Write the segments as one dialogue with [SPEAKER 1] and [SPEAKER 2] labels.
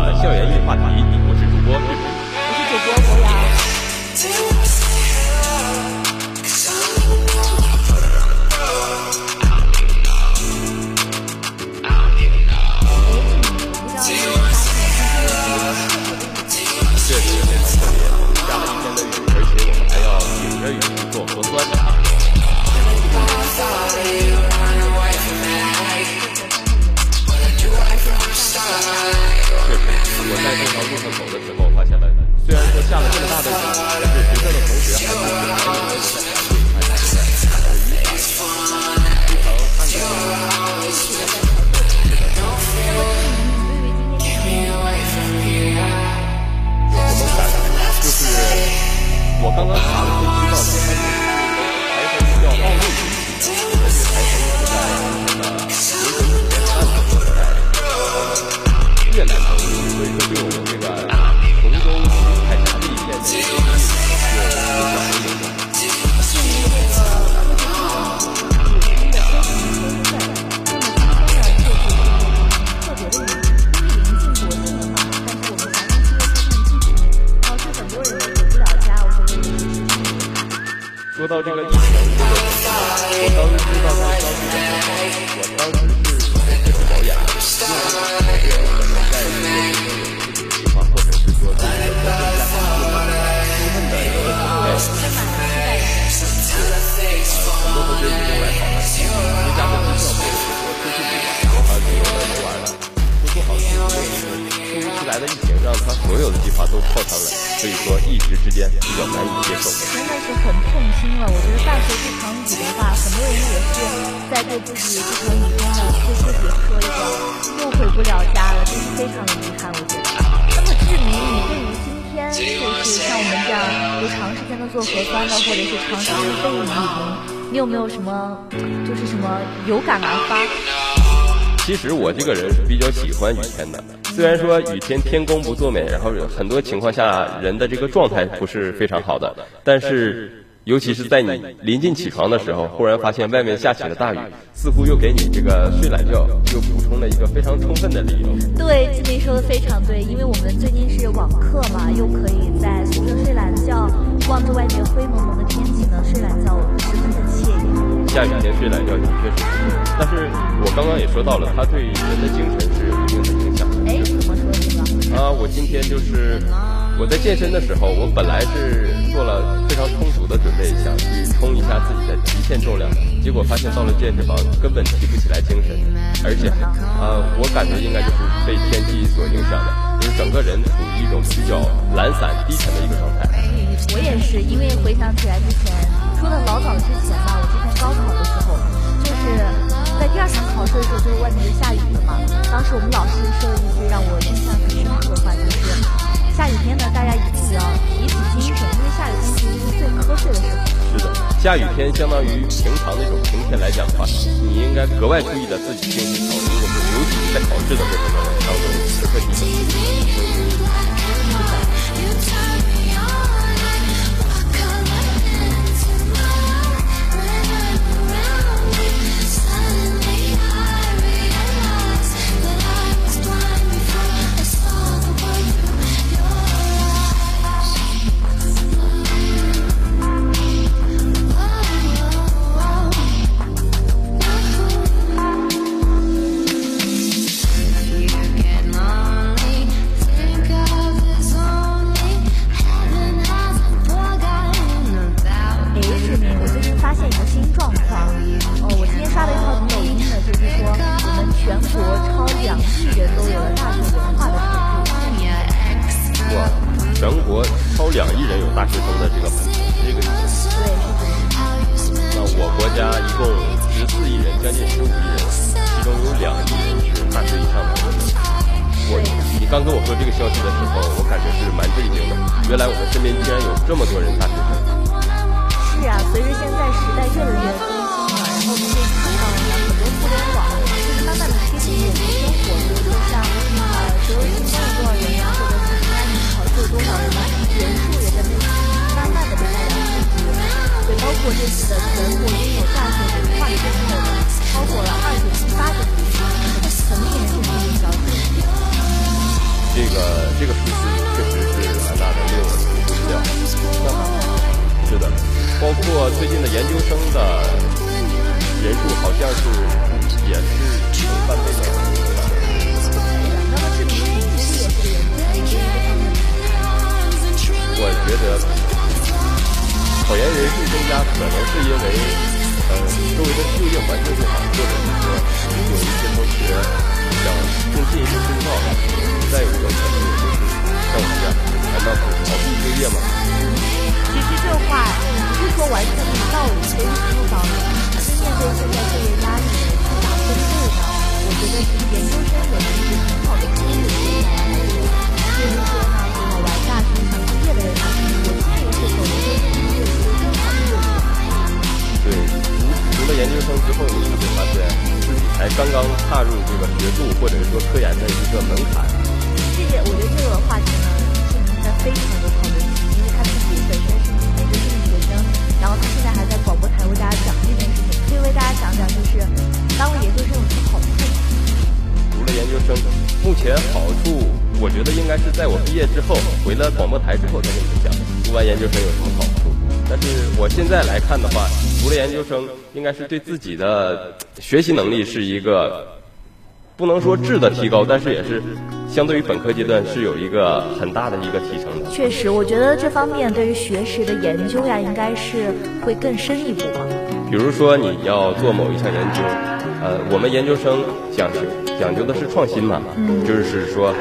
[SPEAKER 1] 的校园异话题，自己
[SPEAKER 2] 这场雨中呢，对自己说一个又回不了家了，真是非常的遗憾。我觉得。那么志明，你对于今天就是像我们这样有长时间的做核酸的，或者是长时间的被雨淋，你有没有什么就是什么有感而发？
[SPEAKER 1] 其实我这个人是比较喜欢雨天的，虽然说雨天天公不作美，然后很多情况下人的这个状态不是非常好的，但是尤其是在你临近起床的时候，忽然发现外面下起了大雨，似乎又给你这个睡懒觉又补充了一个非常充分的理由。
[SPEAKER 2] 对，志明说的非常对，因为我们最近是网课嘛，又可以在宿舍睡懒觉，望着外面灰蒙蒙的天气呢，睡懒觉十分的惬意。
[SPEAKER 1] 下雨天睡懒觉的确是，但是我刚刚也说到了，它对人的精神是有一定的影响的。
[SPEAKER 2] 哎，怎么说这个？
[SPEAKER 1] 啊，我今天就是我在健身的时候，我本来是做了非常充足的准备，想去冲一下自己的极限重量，结果发现到了健身房根本提不起来精神，而且呃，我感觉应该就是被天气所影响的，就是整个人处于一种比较懒散、低沉的一个状态。
[SPEAKER 2] 我也是，因为回想起来之前，说的老早之前吧，我之前高考的时候，就是在第二场考试的时候，就是外面就下雨了嘛。当时我们老师说了一句让我印象很深刻的话，就是下雨天呢，大家一定要提起精神，因为下雨天其实是最瞌睡的时候。
[SPEAKER 1] 是的，下雨天相当于平常那种晴天来讲的话，你应该格外注意的自己进行考虑，我们尤其是在考试的过程当中，时刻提醒自己。什么好处。但是我现在来看的话，读了研究生，应该是对自己的学习能力是一个不能说质的提高，但是也是相对于本科阶段是有一个很大的一个提升的。
[SPEAKER 2] 确实，我觉得这方面对于学识的研究呀，应该是会更深一步吧。
[SPEAKER 1] 比如说你要做某一项研究，呃，我们研究生讲究讲究的是创新嘛，就是说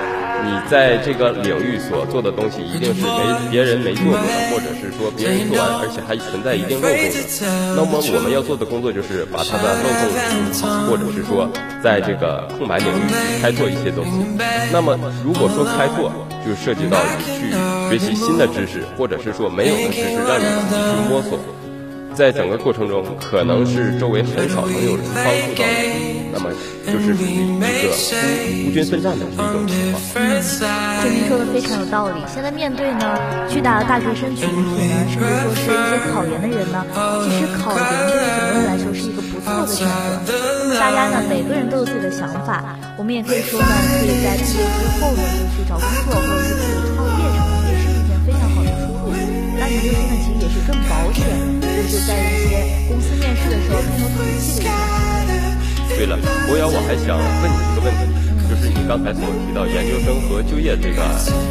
[SPEAKER 1] 你在这个领域所做的东西一定是没别人没做过的，或者是说别人做完而且还存在一定漏洞的。那么我们要做的工作就是把它的漏洞补好，或者是说在这个空白领域开拓一些东西。那么如果说开拓，就涉及到你去学习新的知识，或者是说没有的知识让你自己去摸索。在整个过程中，可能是周围很少能有人帮助到你，那么就是属于一个孤孤军奋战的一种情况。
[SPEAKER 2] 这您说的非常有道理。现在面对呢巨大的大学生群体呢，甚至说是一些考研的人呢，其实考研对于很多人来说是一个不错的选择。那么大家呢，每个人都有自己的想法，我们也可以说呢，可以在毕业之后呢，就去找工作，或者是自己创业什么，也是一件非常好的出路。那研究生呢，其实也是更保险，就是在一些公司面试的时候更有底气的一种。
[SPEAKER 1] 对了，博瑶，我还想问你一个问题，就是你刚才所提到研究生和就业这个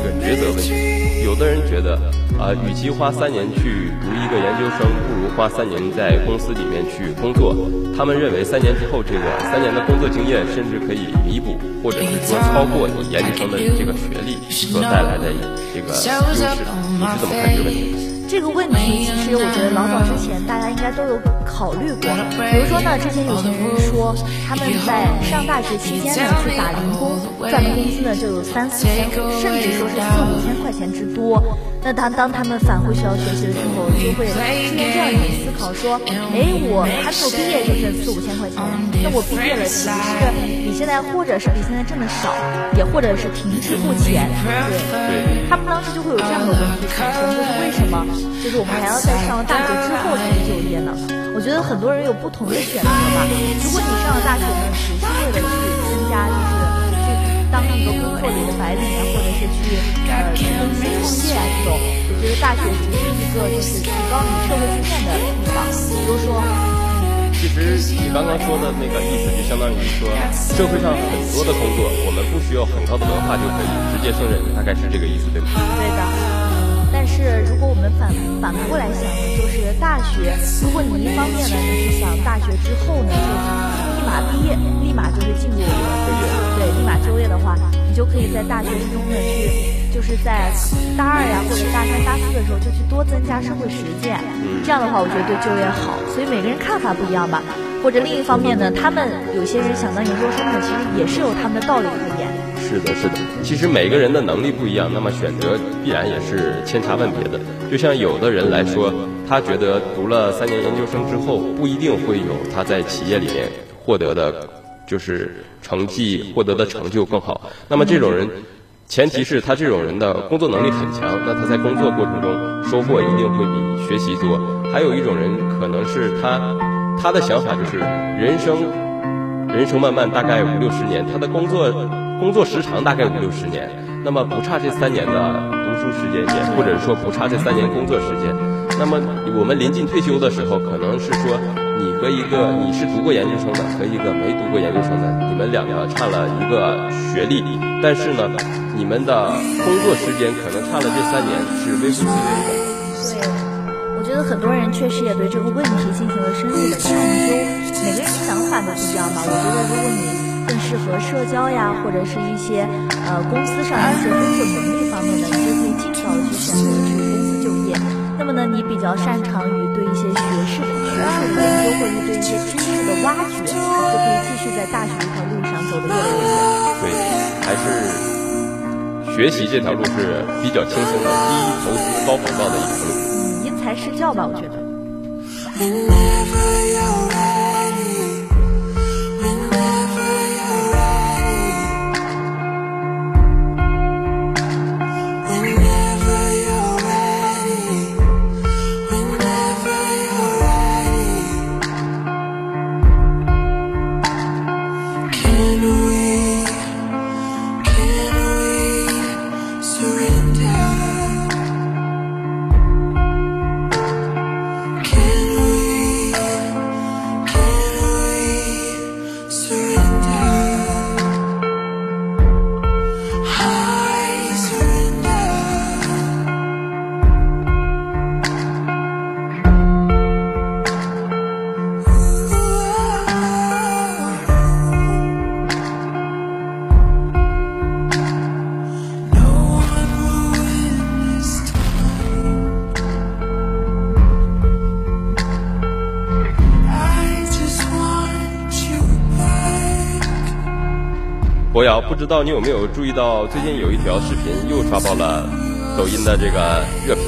[SPEAKER 1] 这个抉择问题，有的人觉得啊、与其花三年去读一个研究生，不如花三年在公司里面去工作。他们认为三年之后，这个三年的工作经验甚至可以弥补，或者是说超过你研究生的这个学历所带来的这个优势。你是怎么看这个问题？
[SPEAKER 2] 这个问题其实我觉得老早之前大家应该都有考虑过。比如说呢，之前有些人说他们在上大学期间呢去打零工，赚的工资呢就有三四千，甚至说是四五千块钱之多。那当当他们返回学校学习的时候，就会出现这样一种思考：说，哎，我还没有毕业就挣四五千块钱，那我毕业了其实是比现在或者是比现在挣的少，也或者是停滞不前。对，他们当时就会有这样的问题产生，就是为什么？就是我们还要在上了大学之后才去就业呢？我觉得很多人有不同的选择吧。如果你上了大学呢，只是为了去增加，就是去当一个工作里的白领啊，或者是去呃去公司创业啊这种，我觉得大学只是一个就是提高你社会经验的地方。比如说，
[SPEAKER 1] 其实你刚刚说的那个意思，就相当于说，社会上很多的工作，我们不需要很高的文化就可以直接胜任，大概是这个意思，对吗？
[SPEAKER 2] 对的。但是如果我们反反过来想呢，就是大学，如果你一方面呢，你是想大学之后呢，就是立马毕业，立马就是进入这个对，立马就业的话，你就可以在大学之中呢去，就是在大二呀或者大三、大四的时候就去多增加社会实践。这样的话，我觉得对就业好。所以每个人看法不一样吧。或者另一方面呢，他们有些人想当研究生呢，其实也是有他们的道理可言。
[SPEAKER 1] 是的，是的。其实每个人的能力不一样，那么选择必然也是千差万别的。就像有的人来说，他觉得读了三年研究生之后，不一定会有他在企业里面获得的，就是成绩获得的成就更好。那么这种人，前提是他这种人的工作能力很强，那他在工作过程中收获一定会比学习多。还有一种人，可能是他他的想法就是人生人生漫漫大概五六十年，他的工作。工作时长大概五六十年，那么不差这三年的读书时间也或者说不差这三年工作时间。那么我们临近退休的时候，可能是说你和一个你是读过研究生的和一个没读过研究生的，你们两个差了一个学历，但是呢，你们的工作时间可能差了这三年是微乎其微的。
[SPEAKER 2] 对，我觉得很多人确实也对这个问题进行了深入的探究，每个人的想法都不一样吧。我觉得如果你。更适合社交呀，或者是一些呃公司上一些工作能力方面的，你就可以尽早的去选择去公司就业。那么呢，你比较擅长于对一些学士的研究，或者对一些知识的挖掘，就可以继续在大学这条路上走得越来越远。
[SPEAKER 1] 对，还是学习这条路是比较轻松的，低投资高回报的一条路。
[SPEAKER 2] 嗯，因材施教吧，我觉得。
[SPEAKER 1] 不知道你有没有注意到，最近有一条视频又刷爆了抖音的这个热评，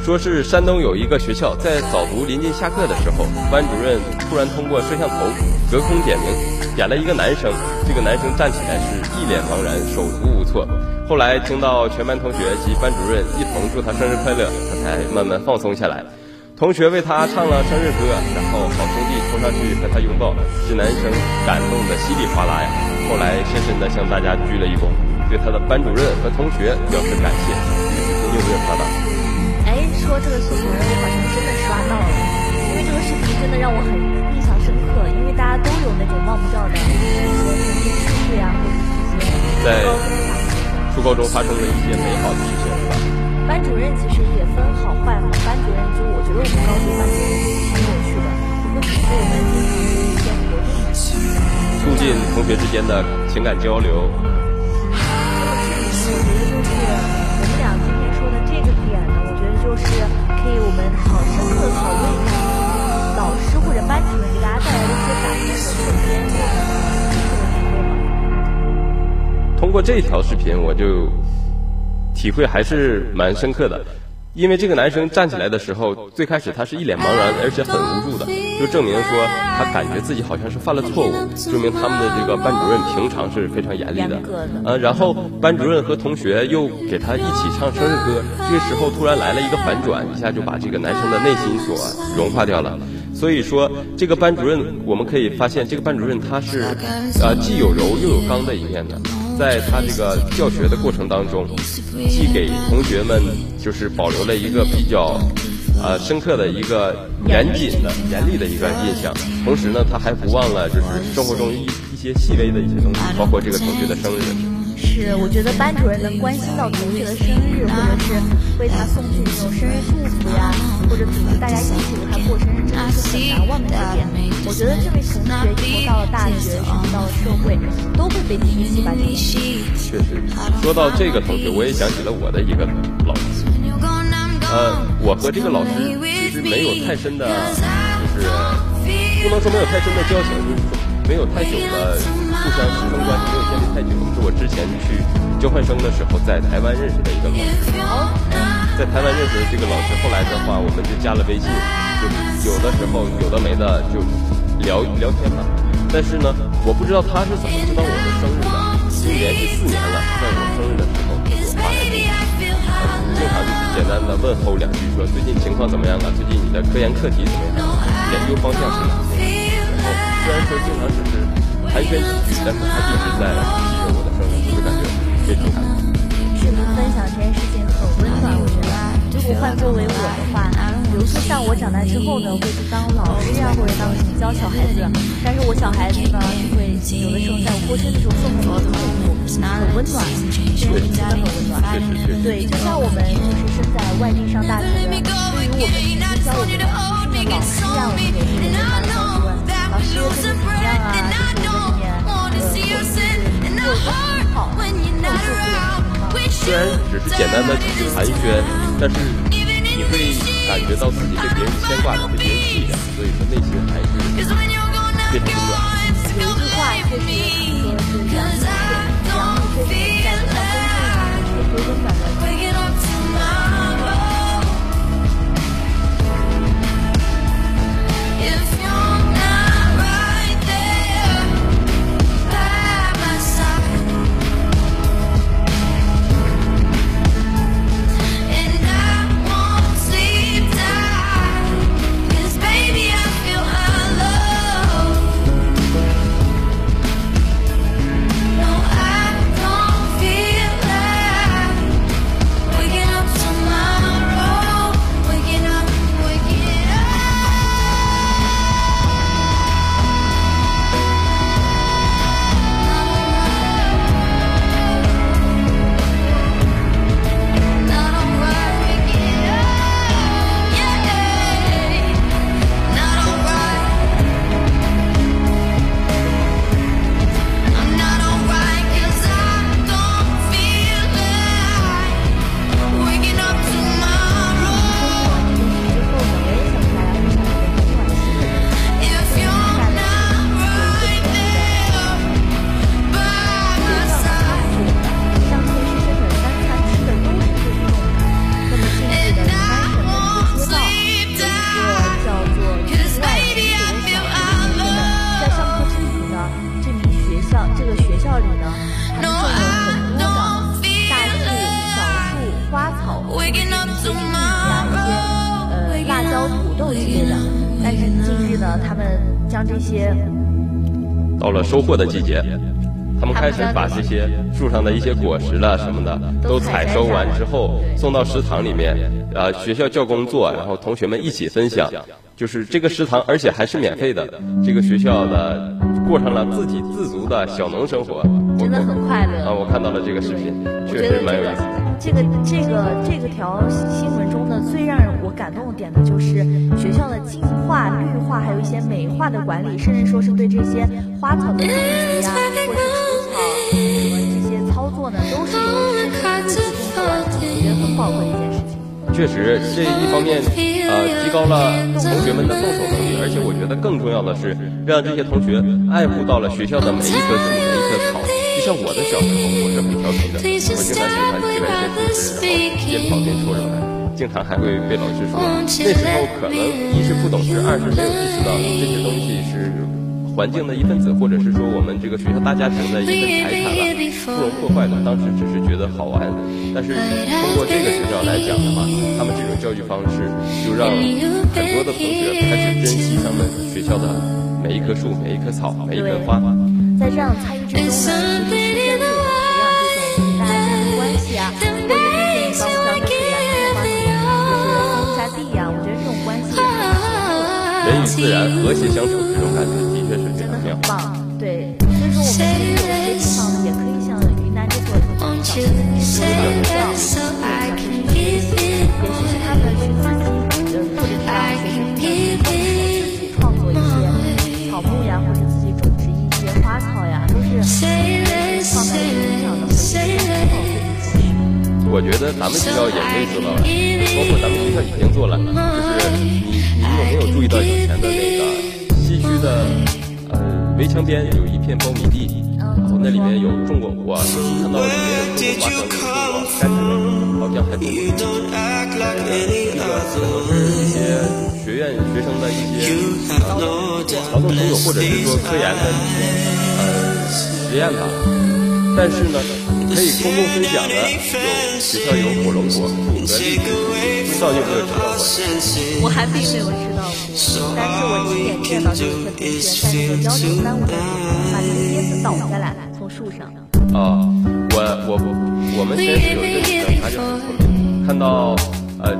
[SPEAKER 1] 说是山东有一个学校在早读临近下课的时候，班主任突然通过摄像头隔空点名，点了一个男生，这个男生站起来是一脸茫然，手足无措。后来听到全班同学及班主任一同祝他生日快乐，他才慢慢放松下来。同学为他唱了生日歌，然后好兄弟冲上去和他拥抱，这男生感动的稀里哗啦呀。后来深深的向大家鞠了一躬，对他的班主任和同学表示感谢。你有没有刷到？
[SPEAKER 2] 哎，说这个视频，我好像真的刷到了，因为这个视频真的让我很印象深刻，因为大家都有那种忘不掉的一些曾经趣事呀，或者一些
[SPEAKER 1] 在初高中发生的一些美好的事情，同学之间的情感交流。
[SPEAKER 2] 我觉得就是我们俩今天说的这个点呢，我觉得就是可以我们好深刻的讨论一下老师或者班主任给大家带来的一些感动和瞬间。
[SPEAKER 1] 通过这条视频，我就体会还是蛮深刻的。因为这个男生站起来的时候，最开始他是一脸茫然，而且很无助的，就证明说他感觉自己好像是犯了错误，证明他们的这个班主任平常是非常严厉的。呃，然后班主任和同学又给他一起唱生日歌，这个时候突然来了一个反转，一下就把这个男生的内心所融化掉了。所以说，这个班主任我们可以发现，这个班主任他是呃既有柔又有刚的一面的。在他这个教学的过程当中，既给同学们就是保留了一个比较呃深刻的一个严谨的、严厉的一个印象，同时呢，他还不忘了就是生活中一一些细微的一些东西，包括这个同学的生日。
[SPEAKER 2] 是，我觉得班主任能关心到同学的生日，或者是为他送去那种生日祝福呀，或者组织大家一起为他过生日，真的是很难忘的一点。我觉得这位同学以后到了大学，甚至到了社会，都会被提起班主任。
[SPEAKER 1] 确实，说到这个同学，我也想起了我的一个老师。呃，我和这个老师其实没有太深的，就是不能说没有太深的交情，就是没有太久的。互相师生关系没有建立太久，是我之前去交换生的时候在台湾认识的一个老师。在台湾认识的这个老师，后来的话我们就加了微信，就有的时候有的没的就聊聊天嘛。但是呢，我不知道他是怎么知道我的生日的，已经连续四年了，在我生日的时候给我发来微信，经常就是简单的问候两句，说最近情况怎么样啊？最近你的科研课题怎么样？研究方向是哪些？然后虽然说经常只是。寒暄几句，但是他一直在记着我的就感觉非常感动。
[SPEAKER 2] 分享这件事情。暖。我觉得，如果换作为我的话，比如说像我长大之后呢，会去当老师呀，或者当什么教小孩子。但是我小孩子呢，就会有的时候在我过生的时候送很多礼物，很温暖，真的很温暖。对，就像我们就是身在外地上大学的，对于我们以前教我们的老师呀，我们也是非常的高问，老师最近怎么样啊？就是这边呃，或者是做的好，
[SPEAKER 1] 虽然只是简单的几句寒暄，但是你会感觉到自己被别人牵挂着，被别人记着，所以说内心还是非常温暖。
[SPEAKER 2] 有一句话确实说是“养女确实在路上风中有温暖的。
[SPEAKER 1] 收获的季节，他们开始把这些树上的一些果实了什么的都采收完之后，送到食堂里面，呃，学校教工作，然后同学们一起分享，就是这个食堂，而且还是免费的。这个学校的过上了自给自足的小农生活，
[SPEAKER 2] 真的很快乐
[SPEAKER 1] 啊！我看到了这个视频，确实蛮有意思。
[SPEAKER 2] 这个这个这个条新闻中呢，最让我感动的点的就是学校的净化、绿化，还有一些美化的管理，甚至说是对这些花草的种植呀，或者除草什么这些操作呢，都是由师生自己动手完成，我觉得很宝贵的一件事情。
[SPEAKER 1] 确实，这一方面呃提高了同学们的动手能力，而且我觉得更重要的是让这些同学爱护到了学校的每一棵树、每一棵草。就像我的小时候，我是很调皮的，我经常喜欢吃那些果子，然后边跑边戳着来，经常还会被老师说。那时候可能一是不懂事，二是没有意识到这些东西是环境的一份子，或者是说我们这个学校大家庭的一份财产了，不容破坏的。当时只是觉得好玩，但是通过这个学校来讲的话，他们这种教育方式，就让很多的同学开始珍惜咱们学校的每一棵树、每一棵草、每一盆花。
[SPEAKER 2] 在这样参与之中呢，其实师生就有培养这种大家之间的关系啊，或者是帮互相的培养开花，就是种下地啊，我觉得这种关系
[SPEAKER 1] 人与自然和谐相处，这种感觉的确是非常妙。
[SPEAKER 2] 棒，对，所以说我们有些地方呢，也可以像云南这座小型的一些学校，或者
[SPEAKER 1] 我觉得咱们学校也可以做到了，包括咱们学校已经做了，就是你你有没有注意到以前的那个西区的呃围墙边有一片苞米地，然后那里面有种过，我看到里面有种过花生，种过甘蔗，好像还种过什么呃那个可能是一些学院学生的一些呃劳动成果，或者是说科研的一些实验吧。但是呢，可以公共分享的有学校有火龙果树和荔枝，不知道有没有吃到过？
[SPEAKER 2] 我还并没有吃到过，但是我亲眼见到有一些同学在那个幺九三五的时候，把倒下来，从树上。
[SPEAKER 1] 啊，我我我我们先是有一个女生，她就很聪明，看到呃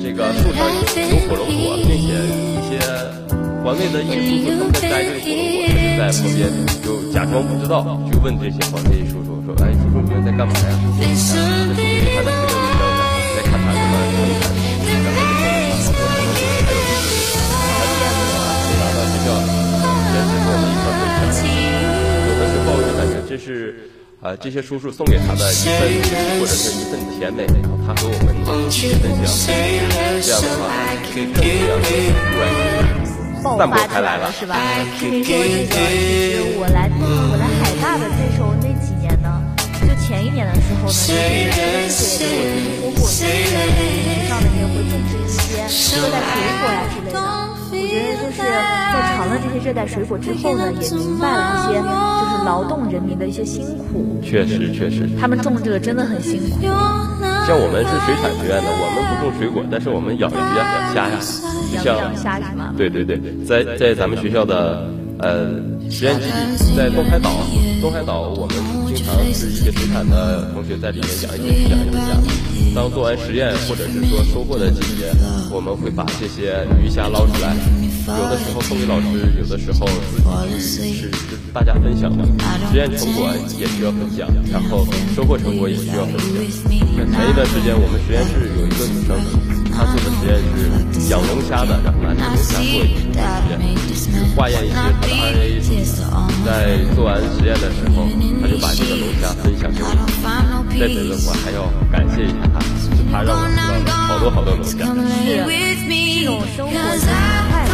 [SPEAKER 1] 这个树上有火龙果，并且一些环卫的一些叔叔他们摘这个火龙果，就在旁边就假装不知道，就问这些环卫叔叔说：“哎，叔叔你们在干嘛呀？”这叔叔还在这个女生在看他什么生产，然后就说好多好多果，还有一些拿到学校，也是跟我们一块分享。有的时候就感觉这是。啊，这些叔叔送给他的一份或者是一份甜美，然后他和我们一起分享，这样的话，这正能量突然爆发开来了，
[SPEAKER 2] 是吧？听说这个，其实我来我来海大的那时候那几年呢，就前一年的时候呢，就是我就是说过，就是学校会种植一些热带水果呀之类的。我觉得就是在尝了这些热带水果之后呢，也明白了一些就是劳动人民的一些辛苦。
[SPEAKER 1] 确实，确实，
[SPEAKER 2] 他们种这个真的很辛苦。
[SPEAKER 1] 像我们是水产学院的，我们不种水果，但是我们养的比较养虾呀，
[SPEAKER 2] 像养虾是吗？
[SPEAKER 1] 对对对，在在咱们学校的呃实验基地，在东海岛，东海岛我们经然后是一些水产的同学在里面养一些养鱼虾。当做完实验或者是说收获的季节，我们会把这些鱼虾捞出来。有的时候送给老师，有的时候自己去吃，是大家分享的。实验成果也需要分享，然后收获成果也需要分享。前一段时间，我们实验室有一个女生，她做的实验是养龙虾的，然后拿这龙虾做一个实验，去化验一些它的 RNA。在做完实验的时候，他就把这个龙虾分享给我。在此的话，还要感谢一下他，是他让我吃到了好多好多龙虾。
[SPEAKER 2] 是，这种生活是快乐。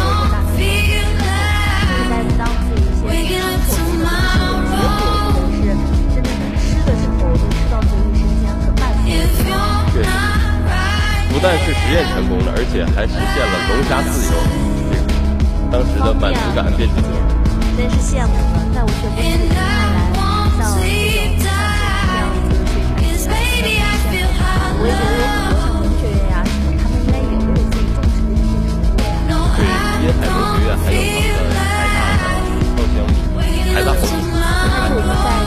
[SPEAKER 1] 不但是实验成功了，而且还实现了龙虾自由，当时的满足感遍地都
[SPEAKER 2] 是。真是羡慕了，在我学部看来，像这种这样子的水产学院，我也觉得有很多像文学院呀什么，他们应该也会有自己种植的一些。
[SPEAKER 1] 对，一些海文学院还有他们的海大的
[SPEAKER 2] 是我们在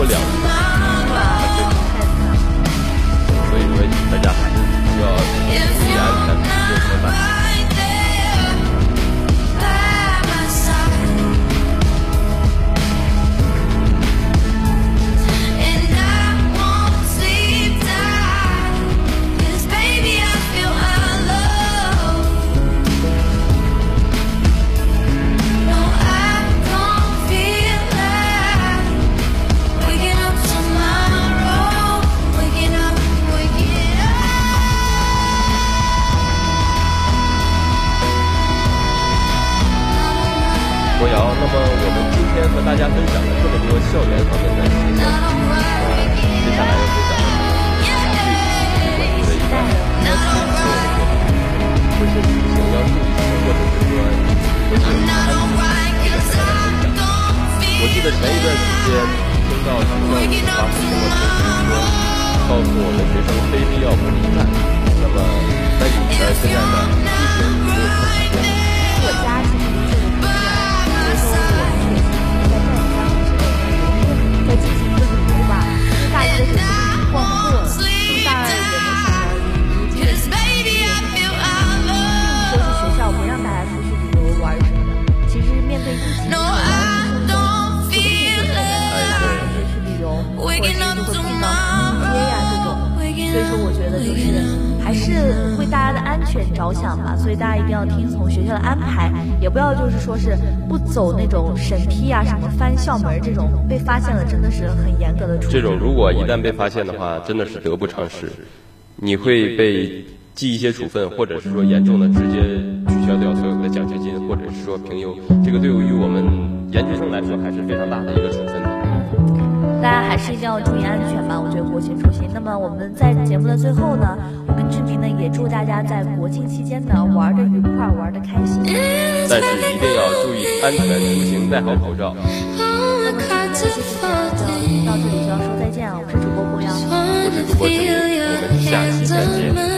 [SPEAKER 2] 我被砸过两次，所以说大家还是需要注意安全，有
[SPEAKER 1] 什么和大家分享了这么多校园方面的新消息。办法？
[SPEAKER 2] 着想吧，所以大家一定要听从学校的安排，也不要就是说是不走那种审批啊、什么翻校门这种，被发现了真的是很严格的处分
[SPEAKER 1] 这种如果一旦被发现的话，真的是得不偿失，你会被记一些处分，或者是说严重的直接取消掉所有的奖学金，或者是说评优，这个对于我们研究生来说还是非常大的一个处分的。
[SPEAKER 2] 大家还是一定要注意安全吧，我觉得国庆出行。那么我们在节目的最后呢，我跟志明呢也祝大家在国庆期间呢玩的愉快，玩的开心。
[SPEAKER 1] 但是一定要注意安全出行，戴好口罩。
[SPEAKER 2] 那么今天的这期节目就到这里就要说再见了，我是主播博洋，
[SPEAKER 1] 我是主播志明，我们下期再见。